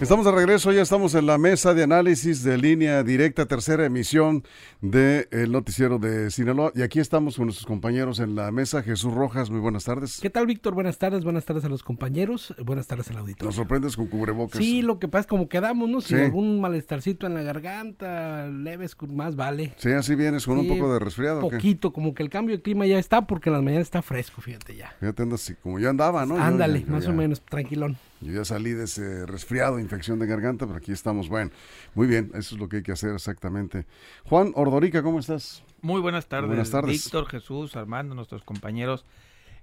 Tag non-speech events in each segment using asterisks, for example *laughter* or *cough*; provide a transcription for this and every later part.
Estamos de regreso, ya estamos en la mesa de análisis de línea directa, tercera emisión del noticiero de Sinaloa. Y aquí estamos con nuestros compañeros en la mesa. Jesús Rojas, muy buenas tardes. ¿Qué tal, Víctor? Buenas tardes, buenas tardes a los compañeros, buenas tardes al auditorio. Nos sorprendes con cubrebocas. Sí, lo que pasa es como quedamos, ¿no? Si algún malestarcito en la garganta, leves, más vale. Sí, así vienes con un poco de resfriado. Poquito, como que el cambio de clima ya está, porque en las mañanas está fresco, fíjate ya. Fíjate, así, como ya andaba, ¿no? Ándale, más o menos, tranquilón. Yo ya salí de ese resfriado, infección de garganta, pero aquí estamos. Bueno, muy bien, eso es lo que hay que hacer exactamente. Juan Ordorica, ¿cómo estás? Muy buenas tardes. Buenas tardes. Víctor, Jesús, Armando, nuestros compañeros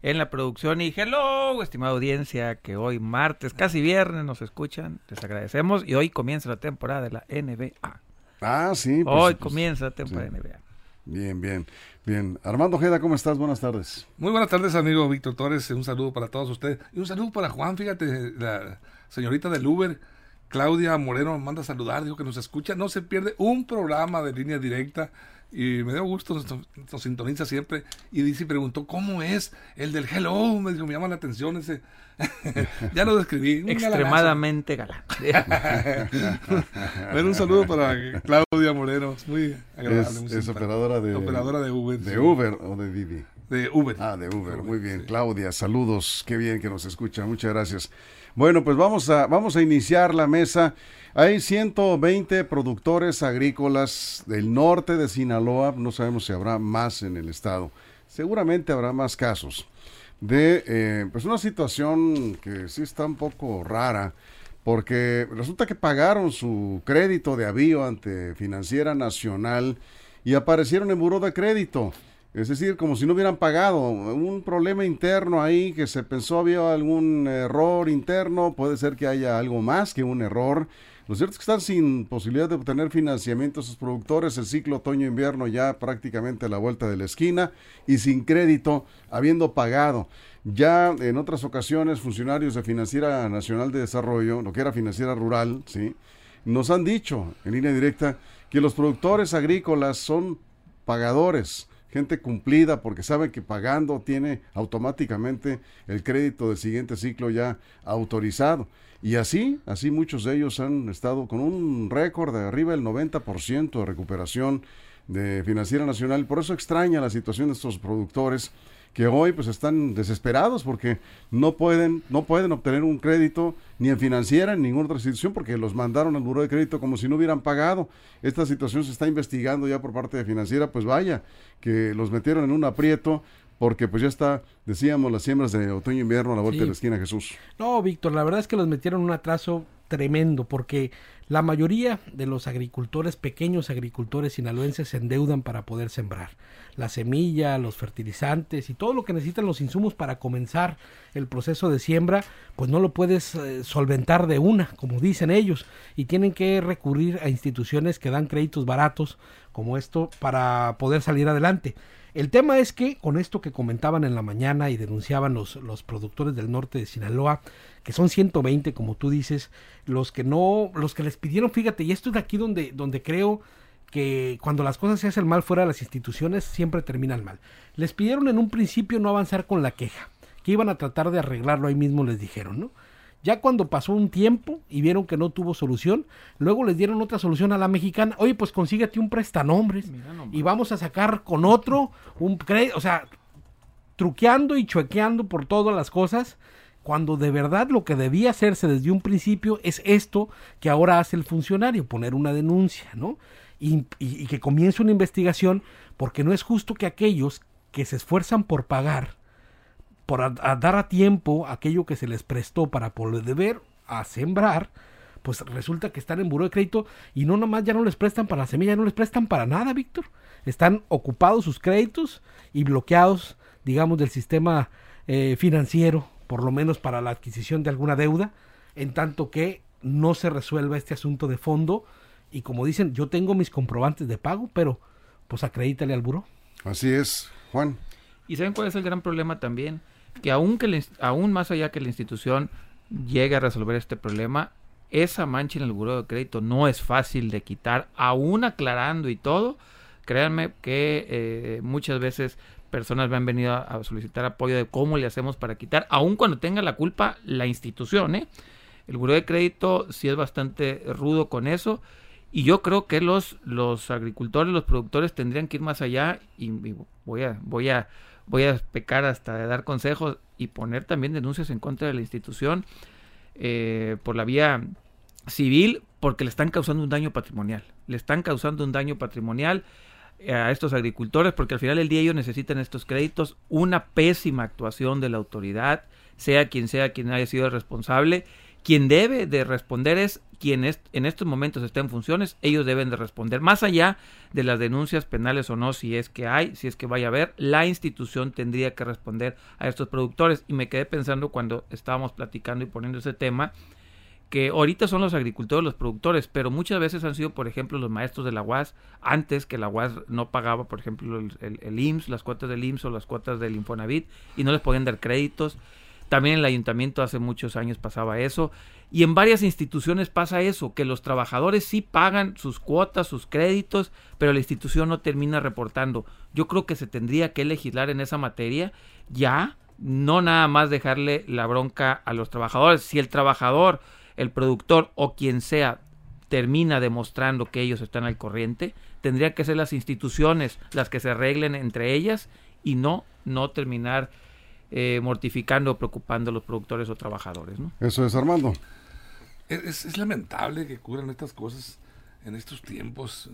en la producción. Y hello, estimada audiencia, que hoy martes, casi viernes, nos escuchan. Les agradecemos. Y hoy comienza la temporada de la NBA. Ah, sí. Pues, hoy pues, comienza la temporada de NBA. Bien, bien, bien. Armando Ojeda, ¿cómo estás? Buenas tardes. Muy buenas tardes, amigo Víctor Torres. Un saludo para todos ustedes. Y un saludo para Juan, fíjate, la señorita del Uber, Claudia Moreno, manda a saludar, dijo que nos escucha. No se pierde un programa de línea directa y me dio gusto, nos, sintoniza siempre. Y dice, preguntó, ¿cómo es el del hello? Me dijo, me llama la atención ese. *laughs* ya lo describí. Extremadamente galán. *laughs* bueno, un saludo para Claudia Moreno, muy agradable. Es, operadora de, operadora de Uber. ¿De Uber o de Didi? De Uber. Ah, de Uber, muy bien. Claudia, saludos, qué bien que nos escucha, muchas gracias. Bueno, pues vamos a, vamos a iniciar la mesa. Hay 120 productores agrícolas del norte de Sinaloa, no sabemos si habrá más en el estado, seguramente habrá más casos, de eh, pues una situación que sí está un poco rara, porque resulta que pagaron su crédito de avío ante Financiera Nacional y aparecieron en buró de crédito. Es decir, como si no hubieran pagado. Un problema interno ahí que se pensó había algún error interno, puede ser que haya algo más que un error. Lo cierto es que están sin posibilidad de obtener financiamiento sus productores, el ciclo otoño-invierno ya prácticamente a la vuelta de la esquina y sin crédito, habiendo pagado. Ya en otras ocasiones, funcionarios de Financiera Nacional de Desarrollo, lo que era Financiera Rural, ¿sí? nos han dicho en línea directa que los productores agrícolas son pagadores gente cumplida porque sabe que pagando tiene automáticamente el crédito del siguiente ciclo ya autorizado. Y así, así muchos de ellos han estado con un récord de arriba del 90% de recuperación de Financiera Nacional. Por eso extraña la situación de estos productores que hoy pues están desesperados porque no pueden, no pueden obtener un crédito ni en financiera ni en ninguna otra institución porque los mandaron al buro de crédito como si no hubieran pagado. Esta situación se está investigando ya por parte de financiera, pues vaya, que los metieron en un aprieto porque pues ya está, decíamos, las siembras de otoño-invierno a la vuelta de la esquina, Jesús. No, Víctor, la verdad es que los metieron en un atraso tremendo porque la mayoría de los agricultores, pequeños agricultores sinaloenses, se endeudan para poder sembrar. La semilla, los fertilizantes y todo lo que necesitan los insumos para comenzar el proceso de siembra, pues no lo puedes eh, solventar de una, como dicen ellos, y tienen que recurrir a instituciones que dan créditos baratos como esto para poder salir adelante. El tema es que con esto que comentaban en la mañana y denunciaban los, los productores del norte de Sinaloa, que son 120 como tú dices, los que no, los que les pidieron, fíjate, y esto es de aquí donde, donde creo que cuando las cosas se hacen mal fuera de las instituciones siempre terminan mal. Les pidieron en un principio no avanzar con la queja, que iban a tratar de arreglarlo ahí mismo les dijeron, ¿no? Ya cuando pasó un tiempo y vieron que no tuvo solución, luego les dieron otra solución a la mexicana. Oye, pues consíguete un prestanombres y vamos a sacar con otro un crédito. O sea, truqueando y chuequeando por todas las cosas, cuando de verdad lo que debía hacerse desde un principio es esto que ahora hace el funcionario, poner una denuncia, ¿no? Y, y que comience una investigación, porque no es justo que aquellos que se esfuerzan por pagar, por dar a tiempo aquello que se les prestó para poder deber a sembrar, pues resulta que están en buro de crédito y no nomás ya no les prestan para la semilla, no les prestan para nada, Víctor. Están ocupados sus créditos y bloqueados, digamos, del sistema eh, financiero, por lo menos para la adquisición de alguna deuda, en tanto que no se resuelva este asunto de fondo. Y como dicen, yo tengo mis comprobantes de pago, pero pues acredítale al buró. Así es, Juan. ¿Y saben cuál es el gran problema también? Que aún, que aún más allá que la institución llegue a resolver este problema, esa mancha en el buró de crédito no es fácil de quitar, aún aclarando y todo. Créanme que eh, muchas veces personas me han venido a, solicitar apoyo de cómo le hacemos para quitar, aun cuando tenga la culpa la institución. ¿eh? El buró de crédito sí es bastante rudo con eso. Y yo creo que los, los agricultores, los productores tendrían que ir más allá y, voy a, voy a, voy a pecar hasta de dar consejos y poner también denuncias en contra de la institución eh, por la vía civil porque le están causando un daño patrimonial. Le están causando un daño patrimonial eh, a estos agricultores porque al final del día ellos necesitan estos créditos, una pésima actuación de la autoridad, sea quien sea quien haya sido responsable quien debe de responder es quien en estos momentos está en funciones, ellos deben de responder. Más allá de las denuncias penales o no, si es que hay, si es que vaya a haber, la institución tendría que responder a estos productores. Y me quedé pensando cuando estábamos platicando y poniendo ese tema, que ahorita son los agricultores los productores, pero muchas veces han sido, por ejemplo, los maestros de la UAS, antes que la UAS no pagaba, por ejemplo, el, el IMSS, las cuotas del IMSS o las cuotas del Infonavit, y no les podían dar créditos también en el ayuntamiento hace muchos años pasaba eso. Y en varias instituciones pasa eso, que los trabajadores sí pagan sus cuotas, sus créditos, pero la institución no termina reportando. Yo creo que se tendría que legislar en esa materia ya, no nada más dejarle la bronca a los trabajadores. Si el trabajador, el productor o quien sea termina demostrando que ellos están al corriente, tendría que ser las instituciones las que se arreglen entre ellas y no no terminar eh, mortificando o preocupando a los productores o trabajadores. ¿no? Eso es, Armando. Es, lamentable que ocurran estas cosas en estos tiempos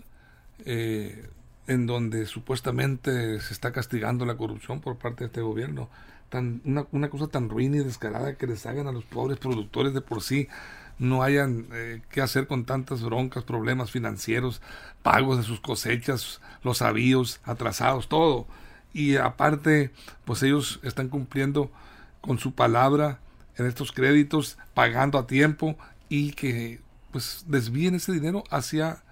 eh, en donde supuestamente se está castigando la corrupción por parte de este gobierno. Tan, una, una cosa tan ruin y descarada que les hagan a los pobres productores de por sí no hayan eh, qué hacer con tantas broncas, problemas financieros, pagos de sus cosechas, los avíos atrasados, todo y aparte, pues ellos están cumpliendo con su palabra en estos créditos, pagando a tiempo y que pues desvíen ese dinero hacia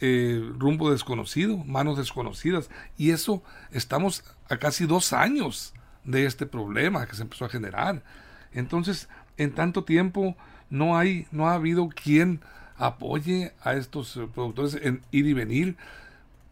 eh, rumbo desconocido, manos desconocidas. Y eso estamos a casi dos años de este problema que se empezó a generar. Entonces, en tanto tiempo no hay, no ha habido quien apoye a estos eh, productores en ir y venir.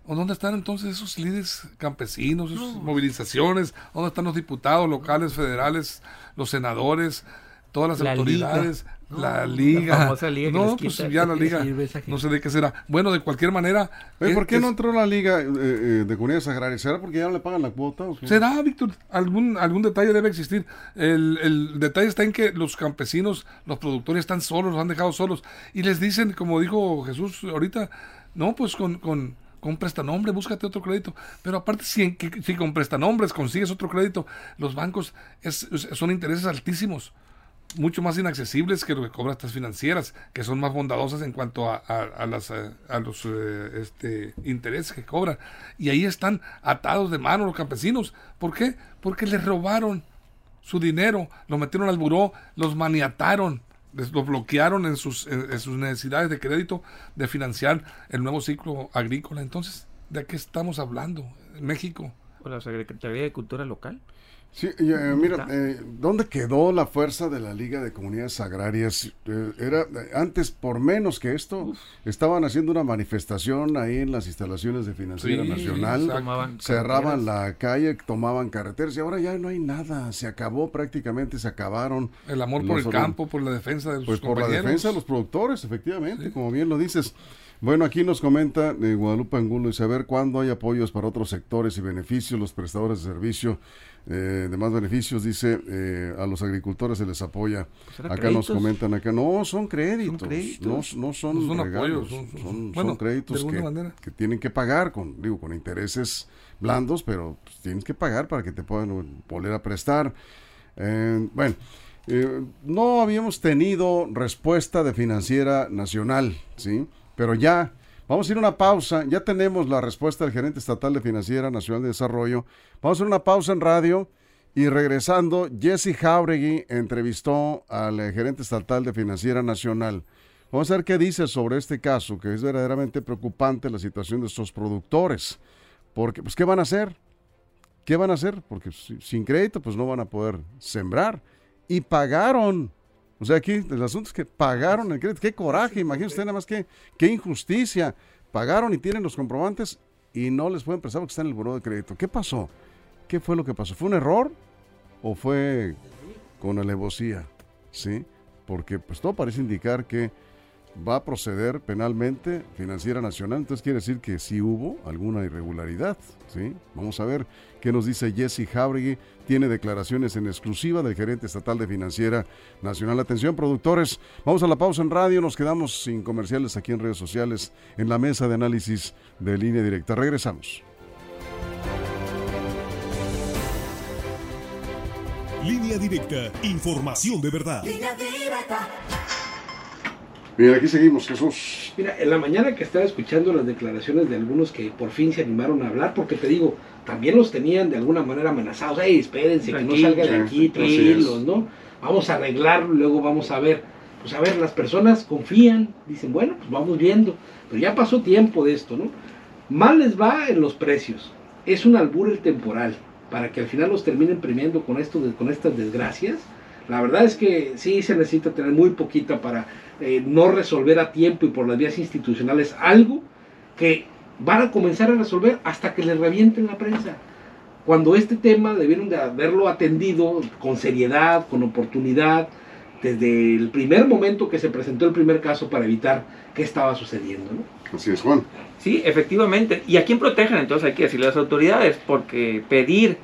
¿O dónde están entonces esos líderes campesinos, esas movilizaciones? ¿Dónde están los diputados locales, federales, los senadores, todas las autoridades? la liga. no, pues ya la liga. No sé de qué será. Bueno, de cualquier manera. ¿Por qué no entró la liga eh, eh, de comunidades agrarias? ¿Será porque ya no le pagan la cuota? ¿Será, Víctor? Algún, algún detalle debe existir. El, el, detalle está en que los campesinos, los productores están solos, los han dejado solos. Y les dicen, como dijo Jesús ahorita, no, pues con, con con prestanombre, búscate otro crédito. Pero aparte, si, si con prestanombres consigues otro crédito, los bancos son intereses altísimos, mucho más inaccesibles que lo que cobran estas financieras, que son más bondadosas en cuanto a, a, las, a los eh, este, intereses que cobran. Y ahí están atados de mano los campesinos. ¿Por qué? Porque les robaron su dinero, lo metieron al buró, los maniataron lo bloquearon en sus, en, sus necesidades de crédito de financiar el nuevo ciclo agrícola. Entonces, ¿de qué estamos hablando? México. ¿O la Secretaría de Local? Sí, eh, mira, eh, ¿dónde quedó la fuerza de la Liga de Comunidades Agrarias? Eh, era antes, por menos que esto, estaban haciendo una manifestación ahí en las instalaciones de Financiera Nacional, cerraban la calle, tomaban carreteras y ahora ya no hay nada, se acabó prácticamente, se acabaron. El amor por el campo, por la defensa de los Pues por la defensa de los productores, efectivamente, como bien lo dices. Bueno, aquí nos comenta Guadalupe Angulo y saber cuándo hay apoyos para otros sectores y beneficios, los prestadores de servicio eh, de más beneficios, dice, eh, a los agricultores se les apoya. Pues acá nos comentan, acá no, son créditos, No, no, son, regalos, son, créditos que, tienen que pagar con, digo, con intereses blandos, pero pues, tienes que pagar para que te puedan volver a prestar. Eh, bueno, no habíamos tenido respuesta de financiera nacional, ¿sí? Pero ya Vamos a ir a una pausa. Ya tenemos la respuesta del gerente estatal de Financiera Nacional de Desarrollo. Vamos a hacer una pausa en radio Y regresando, Jesse Jauregui entrevistó al eh, gerente estatal de Financiera Nacional. Vamos a ver qué dice sobre este caso, que es verdaderamente preocupante la situación de estos productores. Porque, pues, ¿qué van a hacer? ¿Qué van a hacer? Porque sin crédito, pues no van a poder sembrar. Y pagaron. O sea, aquí el asunto es que pagaron el crédito. Qué coraje, imagínense usted nada más que, qué injusticia. Pagaron y tienen los comprobantes y no les pueden prestar porque está en el buró de crédito. ¿Qué pasó? ¿Qué fue lo que pasó? ¿Fue un error o fue con alevosía? ¿Sí? Porque pues todo parece indicar que va a proceder penalmente Financiera Nacional, entonces quiere decir que sí hubo alguna irregularidad, ¿sí? Vamos a ver qué nos dice Jesse Jauregui, tiene declaraciones en exclusiva del gerente estatal de Financiera Nacional. Atención, productores, vamos a la pausa en radio, nos quedamos sin comerciales aquí en redes sociales, en la mesa de análisis de línea directa. Regresamos. Línea directa, información de verdad. Línea directa. Bien, aquí seguimos, Jesús. Mira, en la mañana que estaba escuchando las declaraciones de algunos que por fin se animaron a hablar, porque te digo, también los tenían de alguna manera amenazados. Hey, espérense, que no salgan de aquí, tranquilos, ¿no? Vamos a arreglarlo, luego vamos a ver. Pues a ver, las personas confían, dicen, bueno, pues vamos viendo. Pero ya pasó tiempo de esto, ¿no? Mal les va en los precios. Es un albur el temporal, para que al final los terminen premiando con, esto, con estas desgracias. La verdad es que sí se necesita tener muy poquita para eh, no resolver a tiempo y por las vías institucionales algo que van a comenzar a resolver hasta que les revienten la prensa. Cuando este tema debieron de haberlo atendido con seriedad, con oportunidad, desde el primer momento que se presentó el primer caso para evitar qué estaba sucediendo. Así es, Juan. Sí, efectivamente. ¿Y a quién protegen? Entonces hay que decirle a las autoridades, porque pedir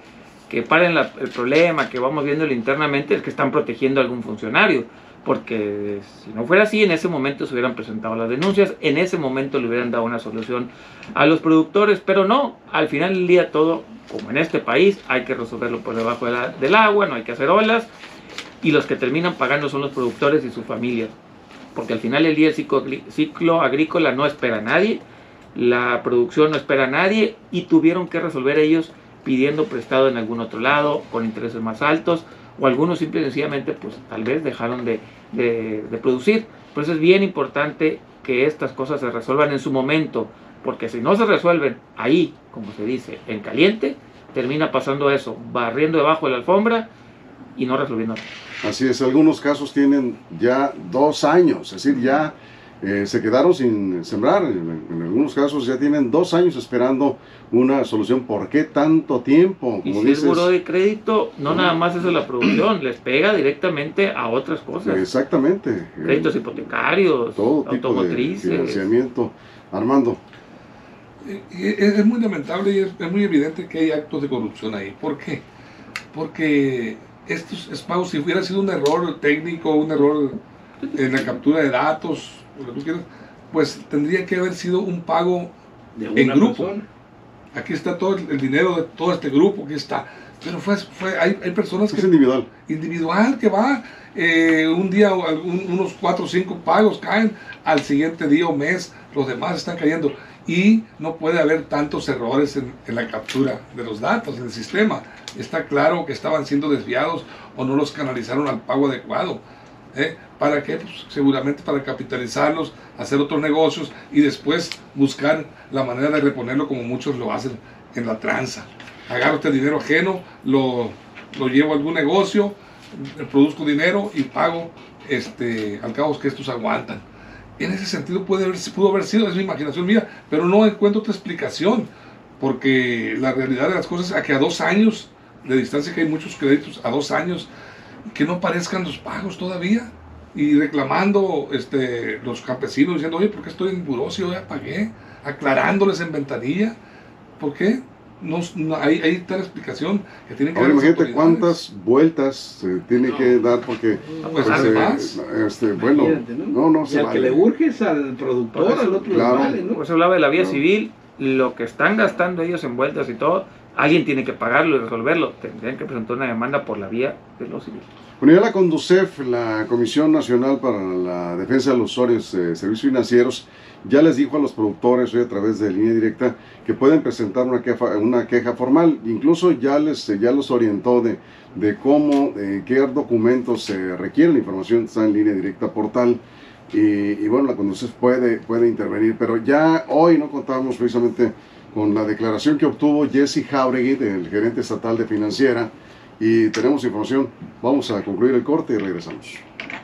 que paren el problema, que vamos viéndolo internamente, es que están protegiendo a algún funcionario porque si no fuera así, en ese momento se hubieran presentado las denuncias, en ese momento le hubieran dado una solución a los productores, pero no, al final del día todo, como en este país, hay que resolverlo por debajo del agua, no hay que hacer olas, y los que terminan pagando son los productores y sus familias, porque al final del día el ciclo, ciclo agrícola no espera a nadie, la producción no espera a nadie, y tuvieron que resolver ellos pidiendo prestado en algún otro lado, con intereses más altos, o algunos simple y sencillamente pues tal vez dejaron de, de, producir. Por eso es bien importante que estas cosas se resuelvan en su momento, porque si no se resuelven ahí, como se dice, en caliente, termina pasando eso, barriendo debajo de la alfombra y no resolviendo. Así es, algunos casos tienen ya dos años, es decir, ya eh, se quedaron sin sembrar. En, algunos casos ya tienen dos años esperando una solución. ¿Por qué tanto tiempo? y si el de crédito no nada más es la producción, les pega directamente a otras cosas. Exactamente. Créditos hipotecarios, todo automotrices. financiamiento. Armando. Es muy lamentable y es, muy evidente que hay actos de corrupción ahí. ¿Por qué? Porque estos pagos, si hubiera sido un error técnico, un error en la captura de datos, pues tendría que haber sido un pago en grupo. Aquí está todo el dinero de todo este grupo, aquí está. Pero fue, fue hay, hay personas que... Es individual. Individual, que va, eh, un día unos cuatro o cinco pagos caen, al siguiente día o mes los demás están cayendo. Y no puede haber tantos errores en, en la captura de los datos en el sistema. Está claro que estaban siendo desviados o no los canalizaron al pago adecuado. ¿Eh? ¿Para qué? Pues seguramente para capitalizarlos, hacer otros negocios y después buscar la manera de reponerlo como muchos lo hacen en la tranza. Agarro este dinero ajeno, lo, lo llevo a algún negocio, produzco dinero y pago este, al cabo que estos aguantan. En ese sentido puede haber, pudo haber sido, es mi imaginación mía, pero no encuentro otra explicación, porque la realidad de las cosas es que a dos años de distancia, que hay muchos créditos, a dos años que no parezcan los pagos todavía. Y reclamando este, los campesinos diciendo, oye, ¿por qué estoy en buró si yo ya pagué? Aclarándoles en ventanilla. ¿Por qué? No, hay, hay tal explicación que tienen que Ahora imagínate cuántas vueltas se tiene que dar porque ah, pues, pues además este, bueno no no, y al que le urges al productor al otro claro. ¿no? pues hablaba de la vía civil lo que están gastando ellos en vueltas y todo alguien tiene que pagarlo y resolverlo. Tendrían que presentar una demanda por la vía de los civiles. Bueno, ya la Conducef, la Comisión Nacional para la Defensa de los Usuarios de Servicios Financieros, ya les dijo a los productores hoy a través de línea directa que pueden presentar una queja, una queja formal. Incluso ya les ya los orientó de, de cómo, de qué documentos se requiere. La información está en línea directa portal. Y, y bueno, la Conducef puede, puede intervenir. Pero ya hoy no contamos precisamente con la declaración que obtuvo Jesse Jauregui, del gerente estatal de financiera, y tenemos información. Vamos a concluir el corte y regresamos.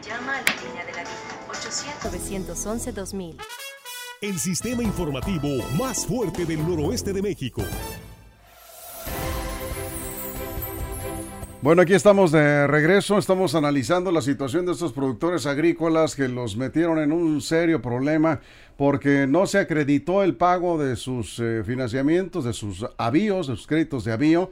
Llama a la línea de la vida 800 911 2000. El sistema informativo más fuerte del noroeste de México. Bueno, aquí estamos de regreso, estamos analizando la situación de estos productores agrícolas que los metieron en un serio problema porque no se acreditó el pago de sus eh, financiamientos, de sus avíos, de sus créditos de avío,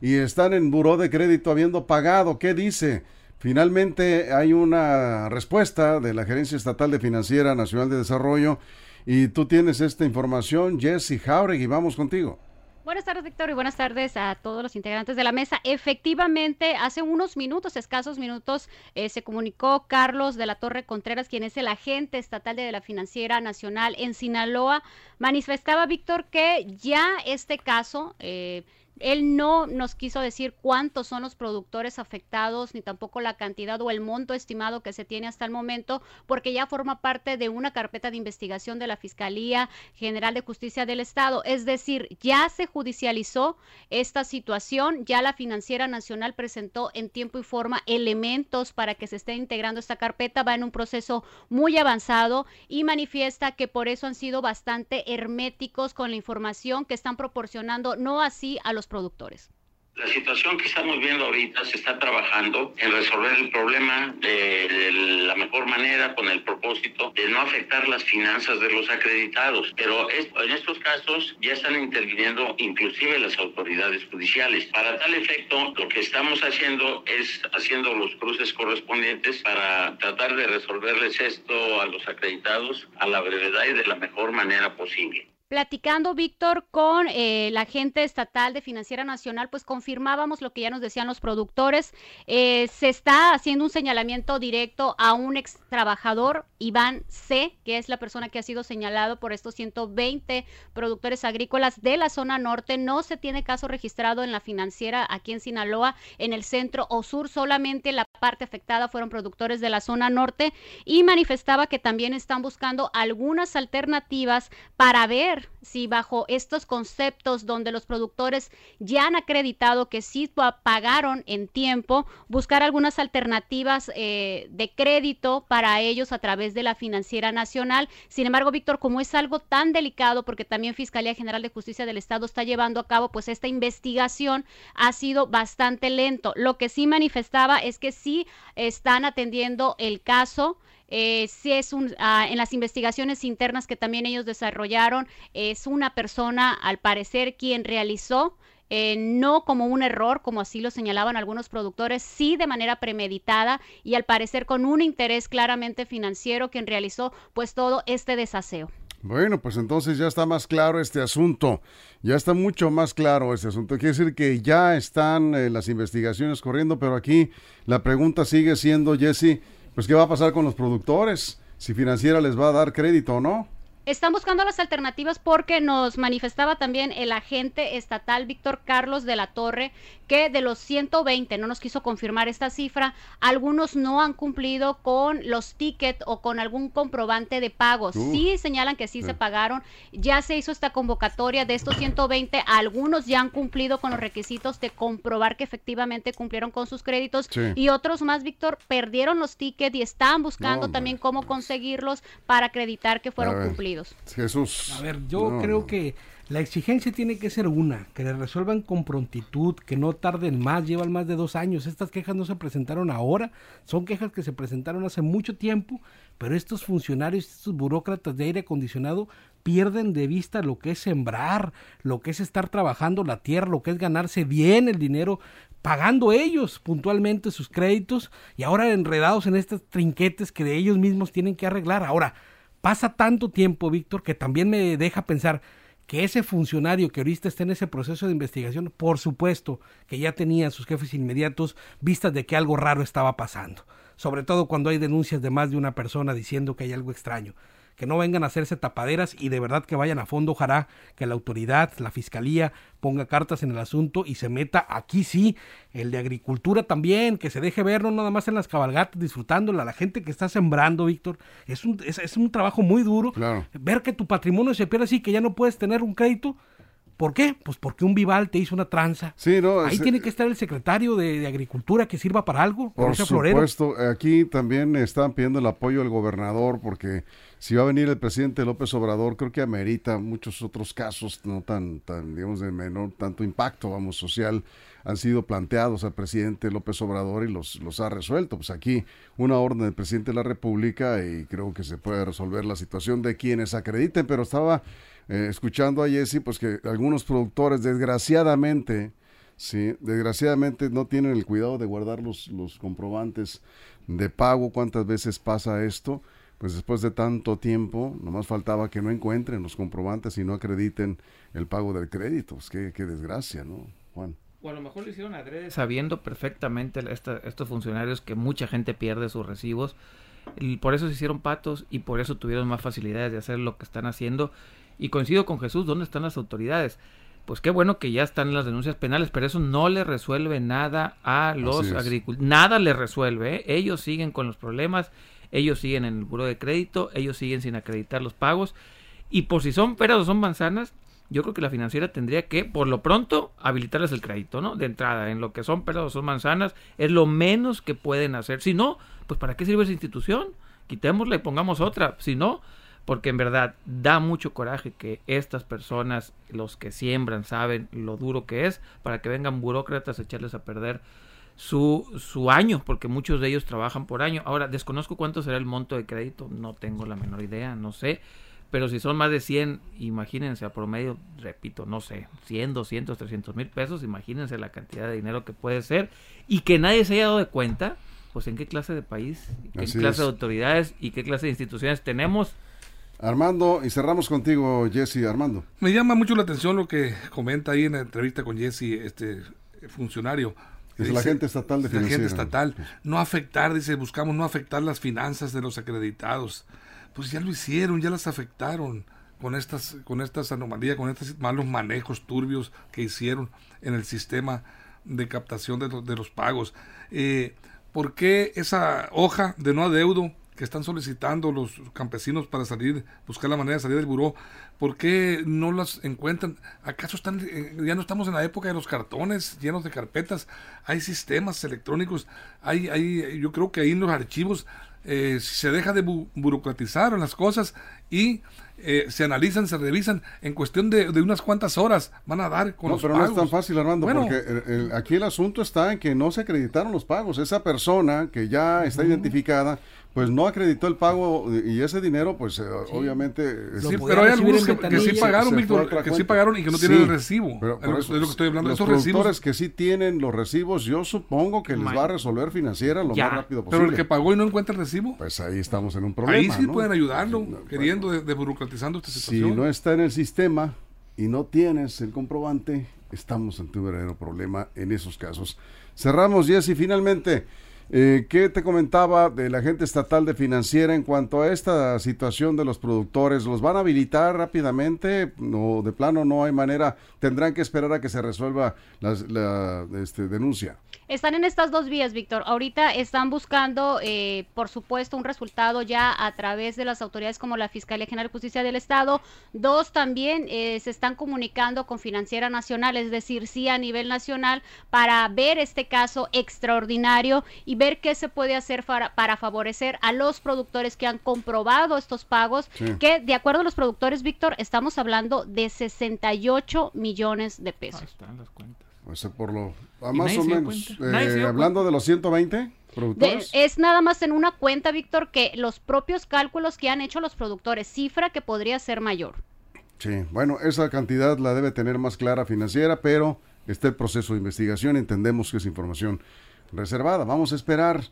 y están en buró de crédito habiendo pagado. ¿Qué dice? Finalmente hay una respuesta de la Gerencia Estatal de Financiera Nacional de Desarrollo y tú tienes esta información, Jesse Jauregui, vamos contigo. Buenas tardes, Víctor, y buenas tardes a todos los integrantes de la mesa. Efectivamente, hace unos minutos, escasos minutos, eh, se comunicó Carlos de la Torre Contreras, quien es el agente estatal de la Financiera Nacional en Sinaloa. Manifestaba, Víctor, que ya este caso... Eh, él no nos quiso decir cuántos son los productores afectados, ni tampoco la cantidad o el monto estimado que se tiene hasta el momento, porque ya forma parte de una carpeta de investigación de la Fiscalía General de Justicia del Estado. Es decir, ya se judicializó esta situación, ya la Financiera Nacional presentó en tiempo y forma elementos para que se esté integrando esta carpeta, va en un proceso muy avanzado y manifiesta que por eso han sido bastante herméticos con la información que están proporcionando, no así a los productores. La situación que estamos viendo ahorita se está trabajando en resolver el problema de, la mejor manera con el propósito de no afectar las finanzas de los acreditados. Pero en estos casos ya están interviniendo inclusive las autoridades judiciales. Para tal efecto, lo que estamos haciendo es haciendo los cruces correspondientes para tratar de resolverles esto a los acreditados a la brevedad y de la mejor manera posible. Platicando, Víctor, con eh, la agente estatal de Financiera Nacional, pues confirmábamos lo que ya nos decían los productores. Eh, se está haciendo un señalamiento directo a un ex trabajador, Iván C., que es la persona que ha sido señalado por estos 120 productores agrícolas de la zona norte. No se tiene caso registrado en la financiera aquí en Sinaloa, en el centro o sur, solamente la parte afectada fueron productores de la zona norte y manifestaba que también están buscando algunas alternativas para ver si bajo estos conceptos donde los productores ya han acreditado que sí pagaron en tiempo, buscar algunas alternativas eh, de crédito para ellos a través de la financiera nacional. Sin embargo, Víctor, como es algo tan delicado, porque también Fiscalía General de Justicia del Estado está llevando a cabo, pues esta investigación ha sido bastante lento. Lo que sí manifestaba es que sí están atendiendo el caso. Eh, si es un, ah, en las investigaciones internas que también ellos desarrollaron, es una persona, al parecer, quien realizó eh, no como un error, como así lo señalaban algunos productores, sí de manera premeditada y al parecer con un interés claramente financiero quien realizó pues todo este desaseo. Bueno, pues entonces ya está más claro este asunto, ya está mucho más claro este asunto. Quiere decir que ya están eh, las investigaciones corriendo, pero aquí la pregunta sigue siendo, Jesse, pues ¿qué va a pasar con los productores? Si financiera les va a dar crédito o no. Están buscando las alternativas porque nos manifestaba también el agente estatal Víctor Carlos de la Torre que de los 120, no nos quiso confirmar esta cifra, algunos no han cumplido con los tickets o con algún comprobante de pago. sí señalan que sí, se pagaron, ya se hizo esta convocatoria de estos 120, algunos ya han cumplido con los requisitos de comprobar que efectivamente cumplieron con sus créditos Sí. y otros más, Víctor, perdieron los tickets y están buscando No, también cómo conseguirlos para acreditar que fueron ver. Jesús. A ver, yo No, creo no. que la exigencia tiene que ser una, que le resuelvan con prontitud, que no tarden más, llevan más de dos años. Estas quejas no se presentaron ahora, son quejas que se presentaron hace mucho tiempo, pero estos funcionarios, estos burócratas de aire acondicionado pierden de vista lo que es sembrar, lo que es estar trabajando la tierra, lo que es ganarse bien el dinero, pagando ellos puntualmente sus créditos y ahora enredados en estos trinquetes que de ellos mismos tienen que arreglar. Ahora, pasa tanto tiempo, Víctor, que también me deja pensar, que ese funcionario que ahorita está en ese proceso de investigación, por supuesto que ya tenía sus jefes inmediatos vistas de que algo raro estaba pasando, sobre todo cuando hay denuncias de más de una persona diciendo que hay algo extraño que no vengan a hacerse tapaderas y de verdad que vayan a fondo. Ojalá que la autoridad, la fiscalía, ponga cartas en el asunto y se meta aquí sí, el de agricultura también, que se deje ver, no nada más en las cabalgatas, disfrutándola. La gente que está sembrando, Víctor, es un, es, es un trabajo muy duro. Claro. Ver que tu patrimonio se pierde así, que ya no puedes tener un crédito. ¿Por qué? Pues porque un Vival te hizo una tranza. Sí, no, Ahí es- tiene que estar el secretario de, de Agricultura que sirva para algo. Por florero. supuesto, aquí también están pidiendo el apoyo del gobernador porque si va a venir el presidente López Obrador, creo que amerita muchos otros casos no tan, tan digamos, de menor, tanto impacto, vamos, social, han sido planteados al presidente López Obrador y los, los ha resuelto. Pues aquí una orden del presidente de la República y creo que se puede resolver la situación de quienes acrediten, pero estaba eh, escuchando a Jesse, pues que algunos productores, desgraciadamente, Sí, desgraciadamente no tienen el cuidado de guardar los, los comprobantes de pago. ¿Cuántas veces pasa esto? Pues después de tanto tiempo, nomás faltaba que no encuentren los comprobantes y no acrediten el pago del crédito. Pues qué, qué desgracia, ¿no, Juan? O a lo mejor lo hicieron adrede sabiendo perfectamente esta- estos funcionarios que mucha gente pierde sus recibos. Y por eso se hicieron patos y por eso tuvieron más facilidades de hacer lo que están haciendo. Y coincido con Jesús, ¿dónde están las autoridades? Pues qué bueno que ya están las denuncias penales, pero eso no le resuelve nada a los agricultores. Nada le resuelve. ¿eh? Ellos siguen con los problemas, ellos siguen en el buro de crédito, ellos siguen sin acreditar los pagos. Y por si son peras o son manzanas, yo creo que la financiera tendría que, por lo pronto, habilitarles el crédito, ¿no? De entrada, en lo que son peras o son manzanas, es lo menos que pueden hacer. Si no, pues ¿para qué sirve esa institución? Quitémosla y pongamos otra. Si no, porque en verdad da mucho coraje que estas personas, los que siembran, saben lo duro que es, para que vengan burócratas a echarles a perder su, su año, porque muchos de ellos trabajan por año. Ahora, desconozco cuánto será el monto de crédito, no tengo la menor idea, no sé. Pero si son más de 100, imagínense a promedio, repito, no sé, 100, 200, 300 mil pesos, imagínense la cantidad de dinero que puede ser y que nadie se haya dado de cuenta, pues en qué clase de país, qué Así clase es. de autoridades y qué clase de instituciones tenemos. Armando, y cerramos contigo, Jesse. Armando. Me llama mucho la atención lo que comenta ahí en la entrevista con Jesse, este funcionario. Es el agente estatal de agente financiera. estatal. No afectar, dice, buscamos no afectar las finanzas de los acreditados. Pues ya lo hicieron, ya las afectaron con estas, con estas anomalías, con estos malos manejos turbios que hicieron en el sistema de captación de, los- de los pagos. Eh, ¿Por qué esa hoja de no adeudo que están solicitando los campesinos para salir, buscar la manera de salir del buró, ¿por qué no las encuentran? ¿Acaso están, eh, ya no estamos en la época de los cartones llenos de carpetas? Hay sistemas electrónicos, hay, hay, yo creo que ahí en los archivos eh, se deja de bu- burocratizar las cosas y eh, se analizan, se revisan, en cuestión de, de unas cuantas horas van a dar con No, los pero no es tan fácil, Armando, Bueno. porque el- el- aquí el asunto está en que no se acreditaron los pagos. Esa persona que ya está identificada, pues no acreditó el pago y ese dinero, pues eh, obviamente... Lo Sí, pero hay algunos que, que sí pagaron, Víctor, que sí pagaron y que no tienen Sí, el recibo. pero es, por lo, eso, es lo que estoy hablando. Los Esos productores recibos. que sí tienen los recibos, yo supongo que les va a resolver financiera lo Ya, más rápido posible. Pero el que pagó y no encuentra el recibo, Pues ahí estamos en un problema. ahí sí ¿no? pueden ayudarlo, bueno, queriendo de, de burocratizando esta Si situación. no está en el sistema y no tienes el comprobante, estamos ante un verdadero problema en esos casos. Cerramos, Jesse, finalmente. Eh, ¿Qué te comentaba del agente estatal de financiera en cuanto a esta situación de los productores? ¿Los van a habilitar rápidamente? ¿O de plano no hay manera? ¿Tendrán que esperar a que se resuelva las- la, este, denuncia? Están en estas dos vías, Víctor. Ahorita están buscando, eh, por supuesto, un resultado ya a través de las autoridades como la Fiscalía General de Justicia del Estado. Dos, también eh, se están comunicando con Financiera Nacional, es decir, sí a nivel nacional, para ver este caso extraordinario y ver qué se puede hacer para, para favorecer a los productores que han comprobado estos pagos, Sí. que de acuerdo a los productores, Víctor, estamos hablando de 68 millones de Ahí pesos. están las cuentas. O sea, por lo, a Y más o menos. eh, hablando de los 120 De- productores. es nada más en una cuenta, Víctor, que los propios cálculos que han hecho los productores, cifra que podría ser mayor. Sí, bueno, esa cantidad la debe tener más clara financiera, pero está el proceso de investigación, entendemos que es información reservada. Vamos a esperar.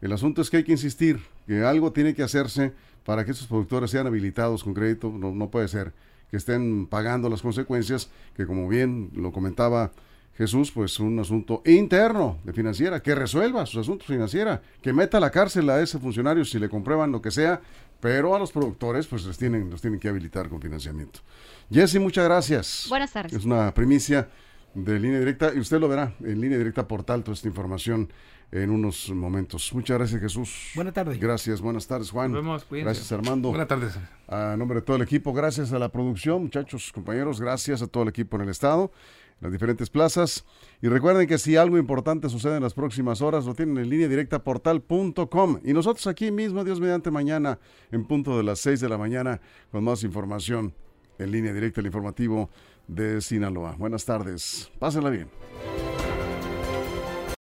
El asunto es que hay que insistir, que algo tiene que hacerse para que estos productores sean habilitados con crédito. No, no puede ser que estén pagando las consecuencias, que como bien lo comentaba Jesús, pues un asunto interno de financiera, que resuelva sus asuntos financieros, que meta a la cárcel a ese funcionario si le comprueban lo que sea, pero a los productores pues les tienen, los tienen que habilitar con financiamiento. Jesse, muchas gracias. Buenas tardes. Es una primicia de línea directa y usted lo verá en línea directa portal toda esta información en unos momentos. Muchas gracias Jesús. Buenas tardes. Gracias, buenas tardes Juan. Nos vemos, cuídense. gracias Armando. Buenas tardes. A nombre de todo el equipo, gracias a la producción, muchachos, compañeros, gracias a todo el equipo en el estado, las diferentes plazas. Y recuerden que si algo importante sucede en las próximas horas, lo tienen en línea directa portal.com. Y nosotros aquí mismo, Dios mediante mañana, en punto de las 6 de la mañana, con más información en línea directa, el informativo de Sinaloa. Buenas tardes, pásenla bien.